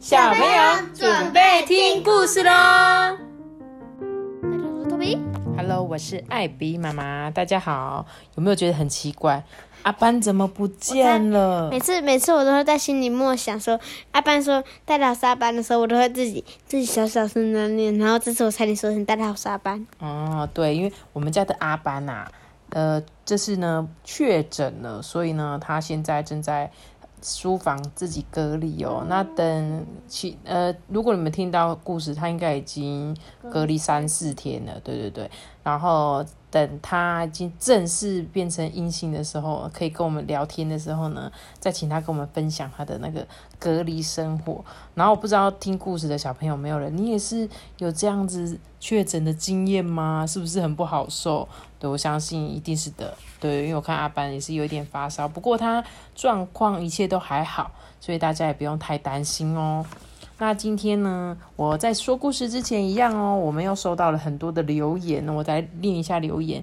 小朋友准备听故事喽大家好，我是托比。！Hello，我是艾比妈妈，大家好。有没有觉得很奇怪？阿班怎么不见了每？次每次我都会在心里默想说，阿班说大家好是阿班的时候，我都会自己自己小小声的念，然后这次我差点说成大家好是阿班。哦，对，因为我们家的阿班呐、呃，这次呢确诊了，所以呢，他现在正在书房自己隔离哦。那等其呃，如果你们听到故事，他应该已经隔离三四天了，对对对。然后等他已经正式变成阴性的时候，可以跟我们聊天的时候呢，再请他跟我们分享他的那个隔离生活。然后我不知道听故事的小朋友没有人，你也是有这样子确诊的经验吗？是不是很不好受？对我相信一定是的。对，因为我看阿班也是有一点发烧，不过他状况一切都还好，所以大家也不用太担心哦。那今天呢，我在说故事之前一样哦，我们又收到了很多的留言，我再念一下留言。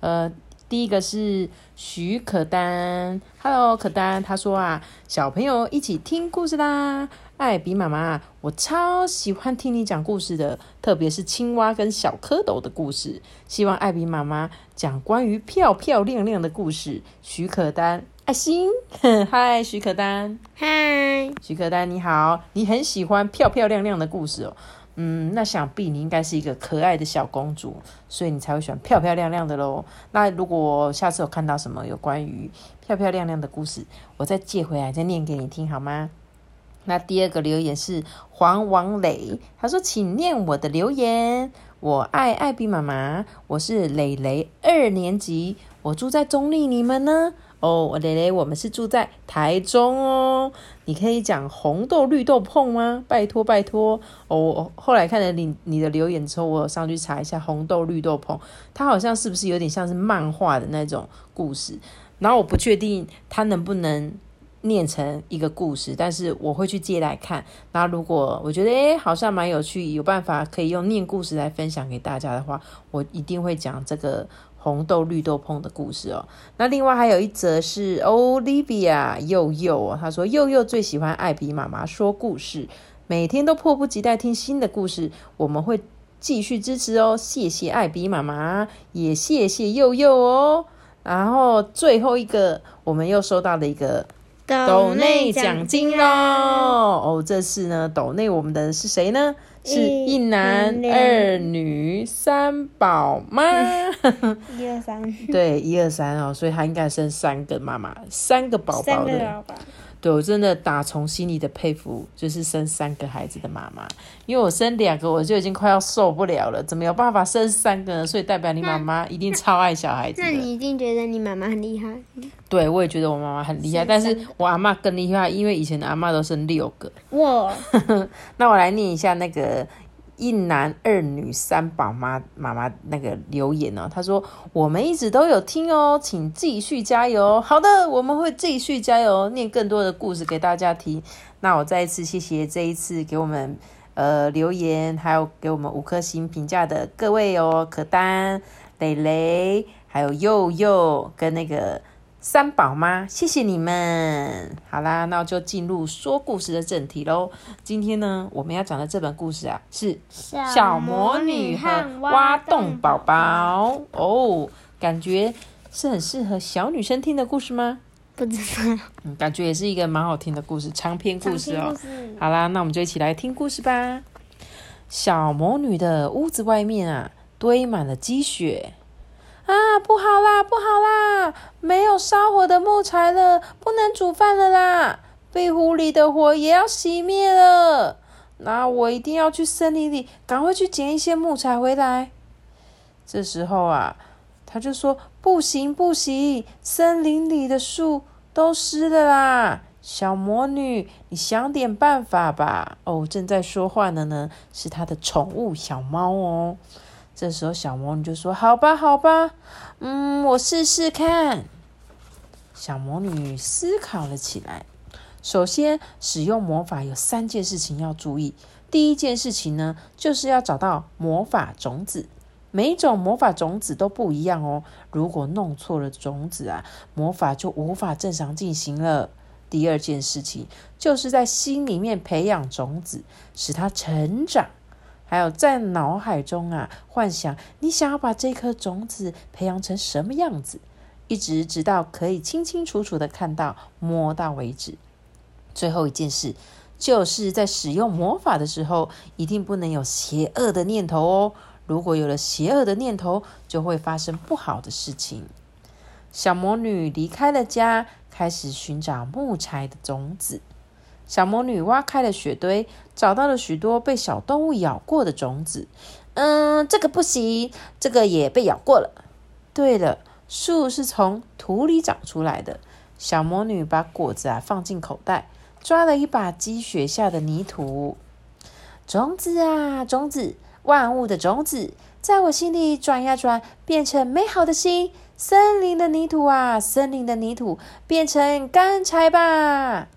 呃，第一个是许可丹，Hello，可丹，他说啊，小朋友一起听故事啦。艾比妈妈，我超喜欢听你讲故事的，特别是青蛙跟小蝌蚪的故事。希望艾比妈妈讲关于漂漂亮亮的故事。许可丹，爱心，嗨，许可丹。嗨，许可丹你好，你很喜欢漂漂亮亮的故事哦。嗯，那想必你应该是一个可爱的小公主，所以你才会喜欢漂漂亮亮的喽。那如果下次有看到什么有关于漂漂亮亮的故事，我再借回来再念给你听好吗？那第二个留言是黄王磊，他说：“请念我的留言。我爱艾比妈妈，我是蕾蕾，二年级，我住在中立，你们呢？哦，蕾蕾，我们是住在台中哦。你可以讲红豆绿豆碰吗？拜托拜托。哦，我后来看了你你的留言之后，我有上去查一下红豆绿豆碰，它好像是不是有点像是漫画的那种故事？然后我不确定它能不能念成一个故事，但是我会去借来看。那如果我觉得诶好像蛮有趣，有办法可以用念故事来分享给大家的话，我一定会讲这个红豆绿豆碰的故事哦。那另外还有一则是 Olivia 佑佑哦，他说佑佑最喜欢艾比妈妈说故事，每天都迫不及待听新的故事，我们会继续支持哦。谢谢艾比妈妈，也谢谢佑佑哦。然后最后一个，我们又收到了一个斗内奖金喽！哦，这次呢，斗内我们的是谁呢？是一一男二女三宝妈。一二三，对，一二三哦，所以他应该生三个妈妈，三个宝三宝的。我真的打从心里的佩服，就是生三个孩子的妈妈，因为我生两个我就已经快要受不了了，怎么有办法生三个呢？所以代表你妈妈一定超爱小孩子的。那你一定觉得你妈妈很厉害。对，我也觉得我妈妈很厉害，但是我阿妈更厉害，因为以前的阿妈都生六个。哇，那我来念一下那个一男二女三宝妈妈妈那个留言哦，她说我们一直都有听哦，请继续加油。好的，我们会继续加油，念更多的故事给大家听。那我再一次谢谢这一次给我们呃留言，还有给我们五颗星评价的各位哦，可丹、蕾蕾，还有佑佑跟那个。三宝妈，谢谢你们。好啦，那我就进入说故事的正题喽。今天呢，我们要讲的这本故事啊，是小魔女和挖洞宝宝哦，感觉是很适合小女生听的故事吗？不知道嗯，感觉也是一个蛮好听的故事，长篇故事哦好啦，那我们就一起来听故事吧。小魔女的屋子外面啊，堆满了积雪。啊，不好啦，不好啦！没有烧火的木材了，不能煮饭了啦！壁虎里的火也要熄灭了。那我一定要去森林里，赶快去捡一些木材回来。这时候啊，他就说：“不行，不行，森林里的树都湿了啦！小魔女，你想点办法吧。”哦，正在说话的呢，是他的宠物小猫哦。这时候，小魔女就说：“好吧，好吧，嗯，我试试看。”小魔女思考了起来。首先，使用魔法有三件事情要注意。第一件事情呢，就是要找到魔法种子。每一种魔法种子都不一样哦。如果弄错了种子啊，魔法就无法正常进行了。第二件事情就是在心里面培养种子，使它成长。还有在脑海中啊，幻想你想要把这颗种子培养成什么样子，一直直到可以清清楚楚的看到、摸到为止。最后一件事，就是在使用魔法的时候，一定不能有邪恶的念头哦。如果有了邪恶的念头，就会发生不好的事情。小魔女离开了家，开始寻找木材的种子。小魔女挖开了雪堆，找到了许多被小动物咬过的种子。嗯，这个不行，这个也被咬过了。对了，树是从土里长出来的。小魔女把果子啊放进口袋，抓了一把积雪下的泥土。种子啊，种子，万物的种子，在我心里转呀转，变成美好的心。森林的泥土啊，森林的泥土，变成干柴吧。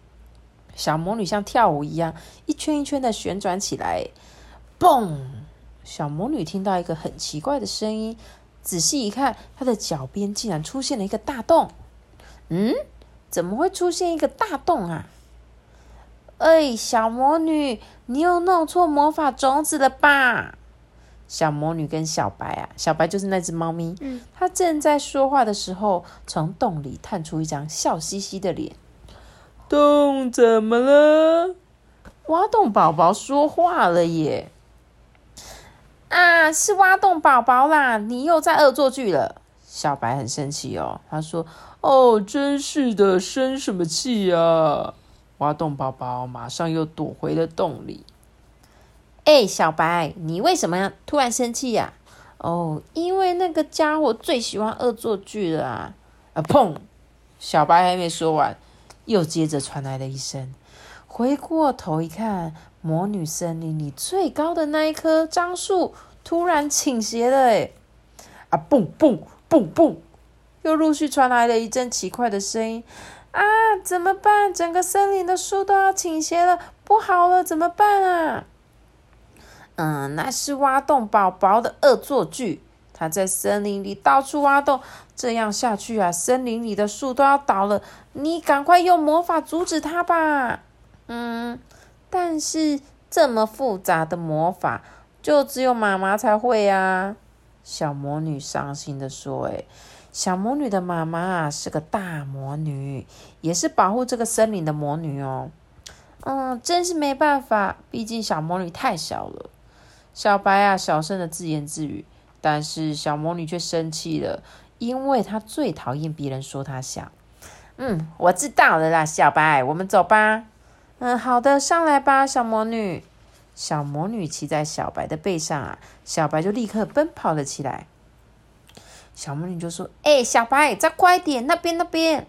小魔女像跳舞一样，一圈一圈的旋转起来。嘣！小魔女听到一个很奇怪的声音，仔细一看，她的脚边竟然出现了一个大洞。嗯，怎么会出现一个大洞啊？哎，小魔女，你又弄错魔法种子了吧？小魔女跟小白啊，小白就是那只猫咪。嗯，它正在说话的时候，从洞里探出一张笑嘻嘻的脸。洞怎么了？挖洞宝宝说话了耶！啊，是挖洞宝宝啦！你又在恶作剧了。小白很生气哦，他说：“哦，真是的，生什么气呀？”挖洞宝宝马上又躲回了洞里。哎，小白，你为什么突然生气呀？哦，因为那个家伙最喜欢恶作剧了啊！啊，砰！小白还没说完。又接着传来了一声，回过头一看，魔女森林里最高的那一棵樟树突然倾斜了，哎，啊，蹦蹦蹦蹦，又陆续传来了一阵奇怪的声音，啊，怎么办？整个森林的树都要倾斜了，不好了，怎么办啊？嗯，那是挖洞宝宝的恶作剧。他在森林里到处挖洞，这样下去啊，森林里的树都要倒了。你赶快用魔法阻止他吧。嗯，但是这么复杂的魔法，就只有妈妈才会啊。小魔女伤心的说：“哎，小魔女的妈妈，是个大魔女，也是保护这个森林的魔女哦。嗯，真是没办法，毕竟小魔女太小了。”小白啊，小声的自言自语。但是小魔女却生气了，因为她最讨厌别人说她小。嗯，我知道了啦，小白，我们走吧。嗯，好的，上来吧，小魔女。小魔女骑在小白的背上啊，小白就立刻奔跑了起来。小魔女就说：“哎，小白，再快点，那边那边。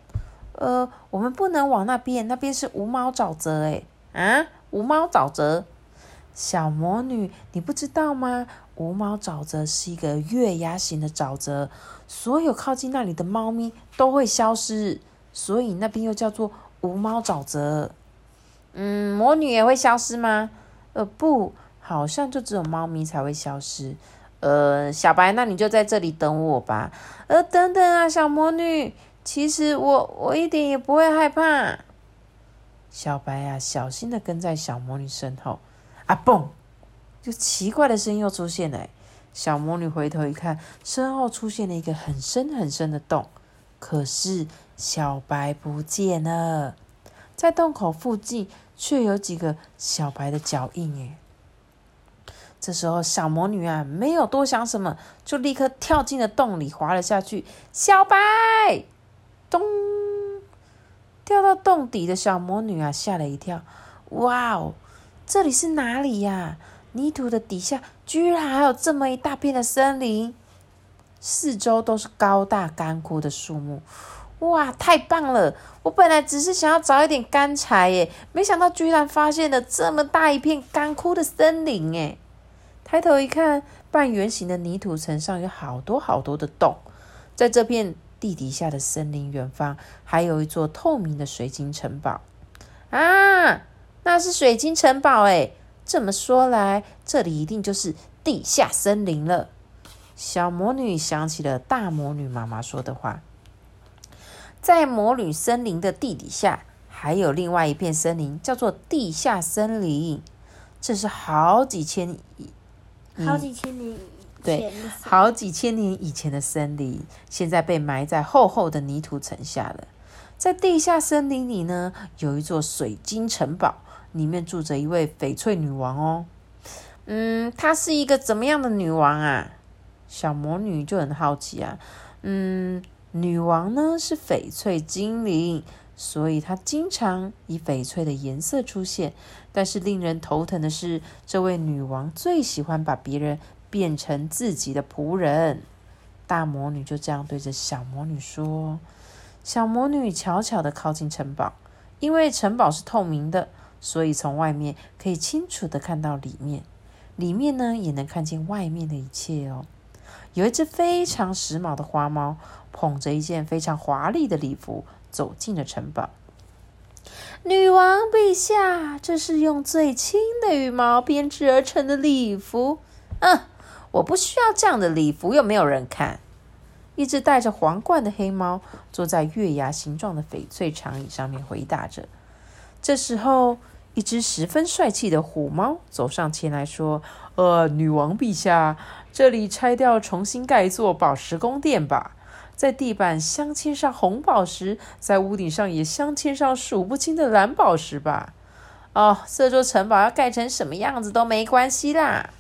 呃，我们不能往那边，那边是无猫沼泽。哎，啊，无猫沼泽。小魔女，你不知道吗？”无毛沼泽是一个月牙形的沼泽，所有靠近那里的猫咪都会消失，所以那边又叫做无毛沼泽。嗯，魔女也会消失吗？呃，不，好像就只有猫咪才会消失。呃，小白，那你就在这里等我吧。呃，等等啊，小魔女，其实我我一点也不会害怕。小白啊，小心的跟在小魔女身后。啊，蹦！就奇怪的声音又出现了，小魔女回头一看，身后出现了一个很深很深的洞，可是小白不见了，在洞口附近却有几个小白的脚印耶。这时候小魔女啊，没有多想什么，就立刻跳进了洞里，滑了下去。小白，咚，掉到洞底的小魔女啊，吓了一跳，哇哦，这里是哪里呀？泥土的底下居然还有这么一大片的森林，四周都是高大干枯的树木，哇，太棒了！我本来只是想要找一点干柴耶，没想到居然发现了这么大一片干枯的森林诶。抬头一看，半圆形的泥土层上有好多好多的洞，在这片地底下的森林远方，还有一座透明的水晶城堡啊，那是水晶城堡诶。这么说来，这里一定就是地下森林了。小魔女想起了大魔女妈妈说的话，在魔女森林的地底下，还有另外一片森林，叫做地下森林。这是好几千好几千年以对好几千年以前的森林，现在被埋在厚厚的泥土层下了。在地下森林里呢，有一座水晶城堡，里面住着一位翡翠女王哦。嗯，她是一个怎么样的女王啊？小魔女就很好奇啊。嗯，女王呢是翡翠精灵，所以她经常以翡翠的颜色出现。但是令人头疼的是，这位女王最喜欢把别人变成自己的仆人。大魔女就这样对着小魔女说。小魔女悄悄地靠近城堡，因为城堡是透明的，所以从外面可以清楚地看到里面。里面呢，也能看见外面的一切哦。有一只非常时髦的花猫，捧着一件非常华丽的礼服走进了城堡。女王陛下，这是用最轻的羽毛编织而成的礼服。嗯，我不需要这样的礼服，又没有人看。一只戴着皇冠的黑猫坐在月牙形状的翡翠长椅上面回答着。这时候，一只十分帅气的虎猫走上前来说：“呃，女王陛下，这里拆掉，重新盖一座宝石宫殿吧。在地板镶嵌上红宝石，在屋顶上也镶嵌上数不清的蓝宝石吧。哦，这座城堡要盖成什么样子都没关系啦。”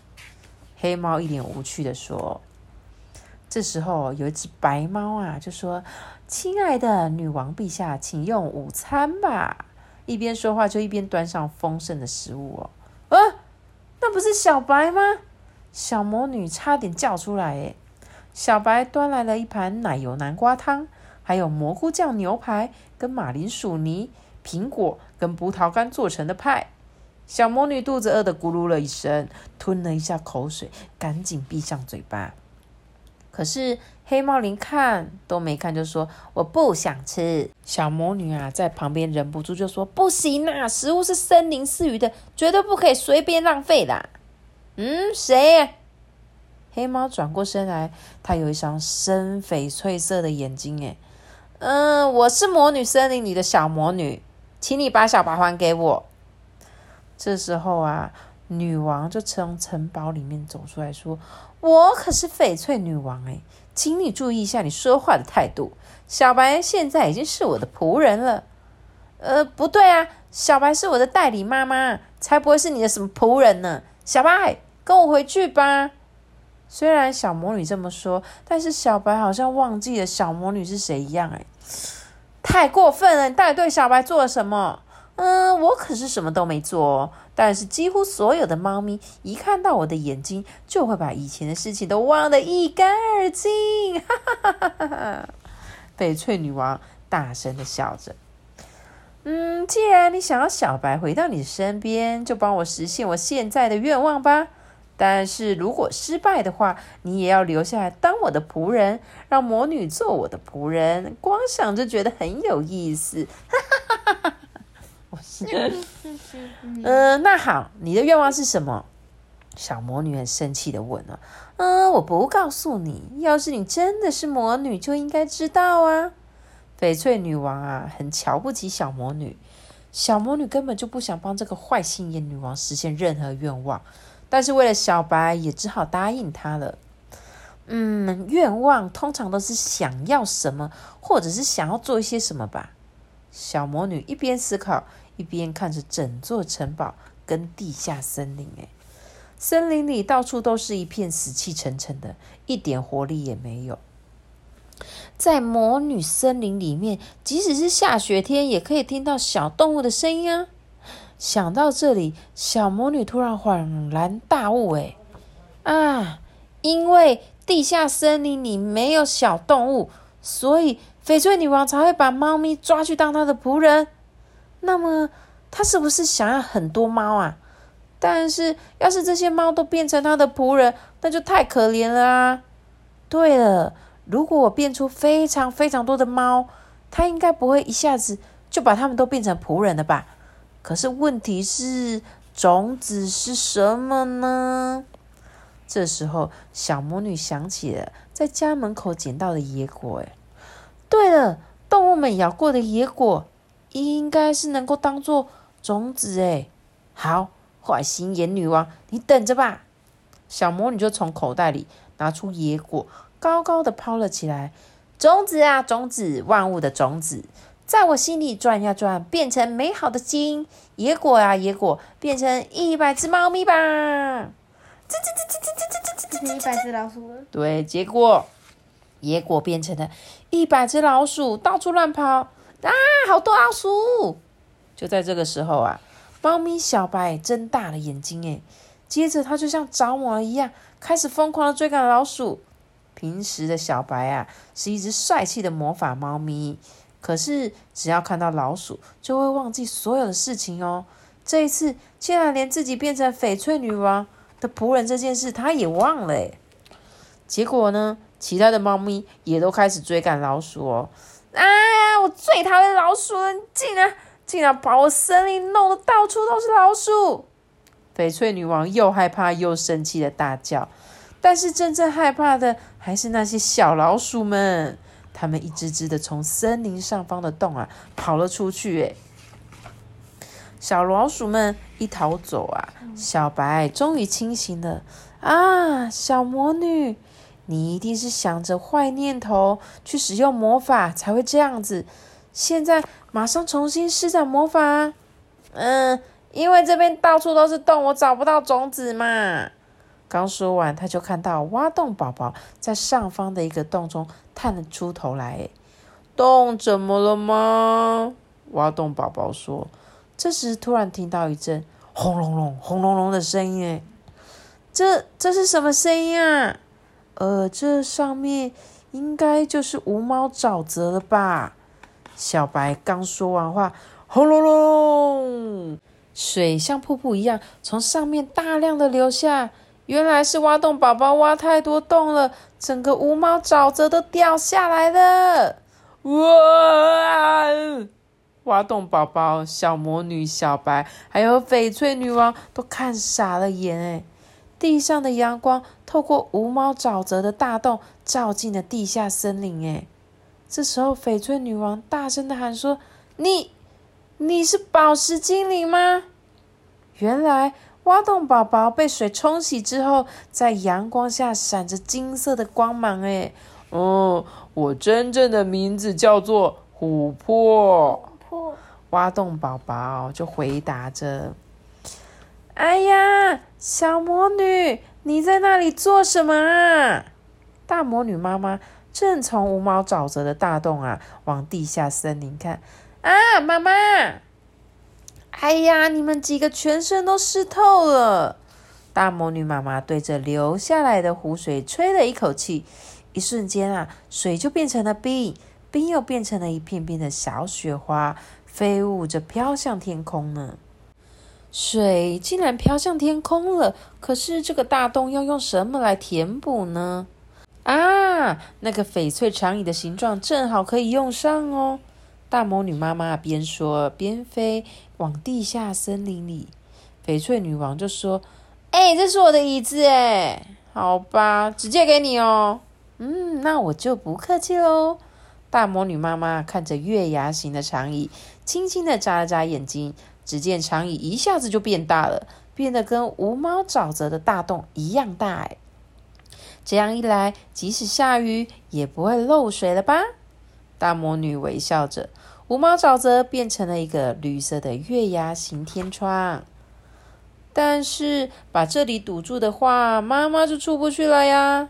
黑猫一脸无趣的说。这时候，有一只白猫啊，就说：“亲爱的女王陛下，请用午餐吧。”一边说话，就一边端上丰盛的食物哦。啊，那不是小白吗？小魔女差点叫出来诶。小白端来了一盘奶油南瓜汤，还有蘑菇酱牛排、跟马铃薯泥、苹果跟葡萄干做成的派。小魔女肚子饿得咕噜了一声，吞了一下口水，赶紧闭上嘴巴。可是黑猫林看都没看，就说我不想吃。小魔女啊，在旁边忍不住就说：“不行啊，食物是森林赐予的，绝对不可以随便浪费啦。”嗯，谁？黑猫转过身来，它有一双深翡翠色的眼睛。哎，嗯，我是魔女森林里的小魔女，请你把小白还给我。这时候啊。女王就从城堡里面走出来说：“我可是翡翠女王哎，请你注意一下你说话的态度。小白现在已经是我的仆人了。呃，不对啊，小白是我的代理妈妈，才不会是你的什么仆人呢。小白，跟我回去吧。”虽然小魔女这么说，但是小白好像忘记了小魔女是谁一样哎，太过分了！你到底对小白做了什么？嗯，我可是什么都没做哦。但是几乎所有的猫咪一看到我的眼睛，就会把以前的事情都忘得一干二净。哈哈哈哈哈哈！翡翠女王大声的笑着。嗯，既然你想要小白回到你身边，就帮我实现我现在的愿望吧。但是如果失败的话，你也要留下来当我的仆人，让魔女做我的仆人。光想就觉得很有意思。哈哈！我是，嗯，那好，你的愿望是什么？小魔女很生气的问了。嗯，我不告诉你。要是你真的是魔女，就应该知道啊。翡翠女王啊，很瞧不起小魔女。小魔女根本就不想帮这个坏心眼女王实现任何愿望，但是为了小白，也只好答应她了。嗯，愿望通常都是想要什么，或者是想要做一些什么吧。小魔女一边思考。一边看着整座城堡跟地下森林，哎，森林里到处都是一片死气沉沉的，一点活力也没有。在魔女森林里面，即使是下雪天，也可以听到小动物的声音啊！想到这里，小魔女突然恍然大悟，哎，啊，因为地下森林里没有小动物，所以翡翠女王才会把猫咪抓去当她的仆人。那么，他是不是想要很多猫啊？但是，要是这些猫都变成他的仆人，那就太可怜了啊！对了，如果我变出非常非常多的猫，他应该不会一下子就把他们都变成仆人了吧？可是问题是，种子是什么呢？这时候，小魔女想起了在家门口捡到的野果。哎，对了，动物们咬过的野果。应该是能够当做种子哎。好，坏心眼女王，你等着吧。小魔女就从口袋里拿出野果，高高的抛了起来。种子啊，种子，万物的种子，在我心里转呀转，变成美好的金野果啊，野果，变成一百只猫咪吧！这这这这这这这这这一百只老鼠。对，结果野果变成了一百只老鼠，到处乱跑啊！好多老鼠！就在这个时候啊，猫咪小白睁大了眼睛，诶，接着它就像着魔一样，开始疯狂的追赶老鼠。平时的小白啊，是一只帅气的魔法猫咪，可是只要看到老鼠，就会忘记所有的事情哦。这一次，竟然连自己变成翡翠女王的仆人这件事，他也忘了诶结果呢，其他的猫咪也都开始追赶老鼠哦。哎呀，我最讨厌老鼠了！竟然竟然把我森林弄得到处都是老鼠！翡翠女王又害怕又生气的大叫。但是真正害怕的还是那些小老鼠们，它们一只只的从森林上方的洞啊跑了出去。诶小老鼠们一逃走啊，小白终于清醒了。啊，小魔女，你一定是想着坏念头去使用魔法才会这样子。现在马上重新施展魔法。嗯，因为这边到处都是洞，我找不到种子嘛。刚说完，他就看到挖洞宝宝在上方的一个洞中探了出头来。洞怎么了吗？挖洞宝宝说。这时突然听到一阵轰隆隆、轰隆隆的声音。哎，这这是什么声音啊？呃，这上面应该就是无猫沼泽了吧？小白刚说完话，轰隆隆，水像瀑布一样从上面大量的流下。原来是挖洞宝宝挖太多洞了，整个无猫沼泽都掉下来了！哇！挖洞宝宝、小魔女小白还有翡翠女王都看傻了眼哎！地上的阳光透过无毛沼泽的大洞照进了地下森林哎！这时候翡翠女王大声的喊说：“你，你是宝石精灵吗？”原来。挖洞宝宝被水冲洗之后，在阳光下闪着金色的光芒。哎，哦，我真正的名字叫做琥珀。挖洞宝宝就回答着：“哎呀，小魔女，你在那里做什么啊？”大魔女妈妈正从无毛沼泽的大洞啊往地下森林看。啊，妈妈。哎呀！你们几个全身都湿透了。大魔女妈妈对着流下来的湖水吹了一口气，一瞬间啊，水就变成了冰，冰又变成了一片片的小雪花，飞舞着飘向天空呢。水竟然飘向天空了，可是这个大洞要用什么来填补呢？啊，那个翡翠长椅的形状正好可以用上哦。大魔女妈妈边说边飞往地下森林里，翡翠女王就说：“哎，这是我的椅子，哎，好吧，直接给你哦。嗯，那我就不客气喽。”大魔女妈妈看着月牙形的长椅，轻轻的眨了眨眼睛，只见长椅一下子就变大了，变得跟无猫沼泽的大洞一样大，哎，这样一来，即使下雨也不会漏水了吧？大魔女微笑着，无毛沼泽变成了一个绿色的月牙形天窗。但是把这里堵住的话，妈妈就出不去了呀。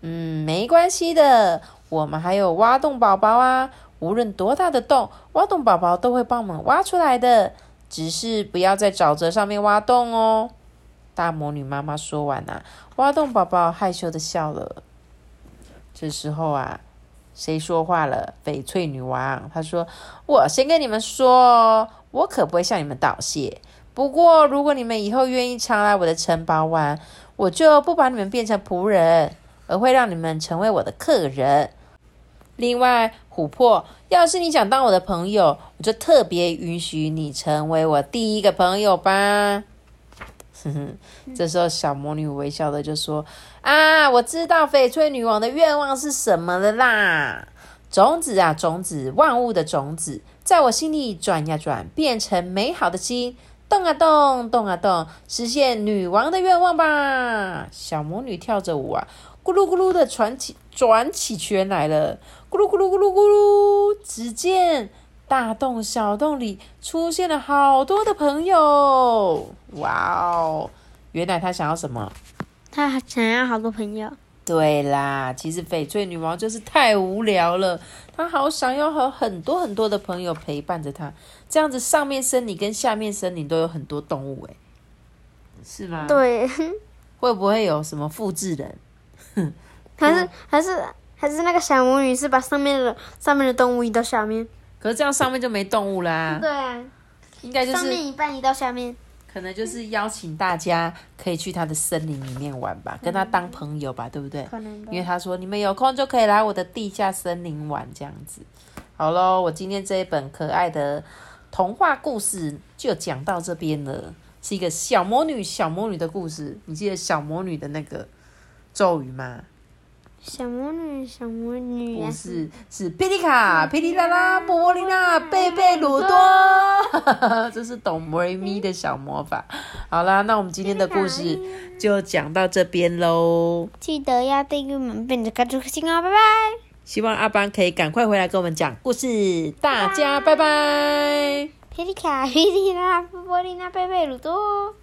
嗯，没关系的，我们还有挖洞宝宝啊！无论多大的洞，挖洞宝宝都会帮我们挖出来的。只是不要在沼泽上面挖洞哦。大魔女妈妈说完啊，挖洞宝宝害羞的笑了。这时候啊。谁说话了？翡翠女王，她说：“我先跟你们说，我可不会向你们道谢。不过，如果你们以后愿意常来我的城堡玩，我就不把你们变成仆人，而会让你们成为我的客人。另外，琥珀，要是你想当我的朋友，我就特别允许你成为我第一个朋友吧。”哼哼，这时候小魔女微笑的就说：“啊，我知道翡翠女王的愿望是什么了啦！种子啊，种子，万物的种子，在我心里转呀转，变成美好的心，动啊动，动啊动，实现女王的愿望吧！小魔女跳着舞啊，咕噜咕噜的转起转起圈来了，咕噜咕噜咕噜咕噜。只见大洞小洞里出现了好多的朋友，哇哦！原来他想要什么？他想要好多朋友。对啦，其实翡翠女王就是太无聊了，她好想要和很多很多的朋友陪伴着她，这样子上面森林跟下面森林都有很多动物，哎，是吗？对，会不会有什么复制人？还是还是还是那个小魔女是把上面的上面的动物移到下面？可是这样上面就没动物啦。对啊，应该就是上面一半移到下面。可能就是邀请大家可以去他的森林里面玩吧，跟他当朋友吧，对不对？可能因为他说你们有空就可以来我的地下森林玩这样子。好喽，我今天这一本可爱的童话故事就讲到这边了，是一个小魔女小魔女的故事。你记得小魔女的那个咒语吗？小魔女，小魔女，不是，是霹雳卡、霹雳啦啦、波波丽娜、贝贝鲁多，这是懂魔咪的小魔法。好啦，那我们今天的故事就讲到这边喽。记得要订阅我们，并且关注星哦，拜拜。希望阿班可以赶快回来跟我们讲故事，大家拜拜。霹雳卡、霹雳啦、波丽娜、贝贝鲁多。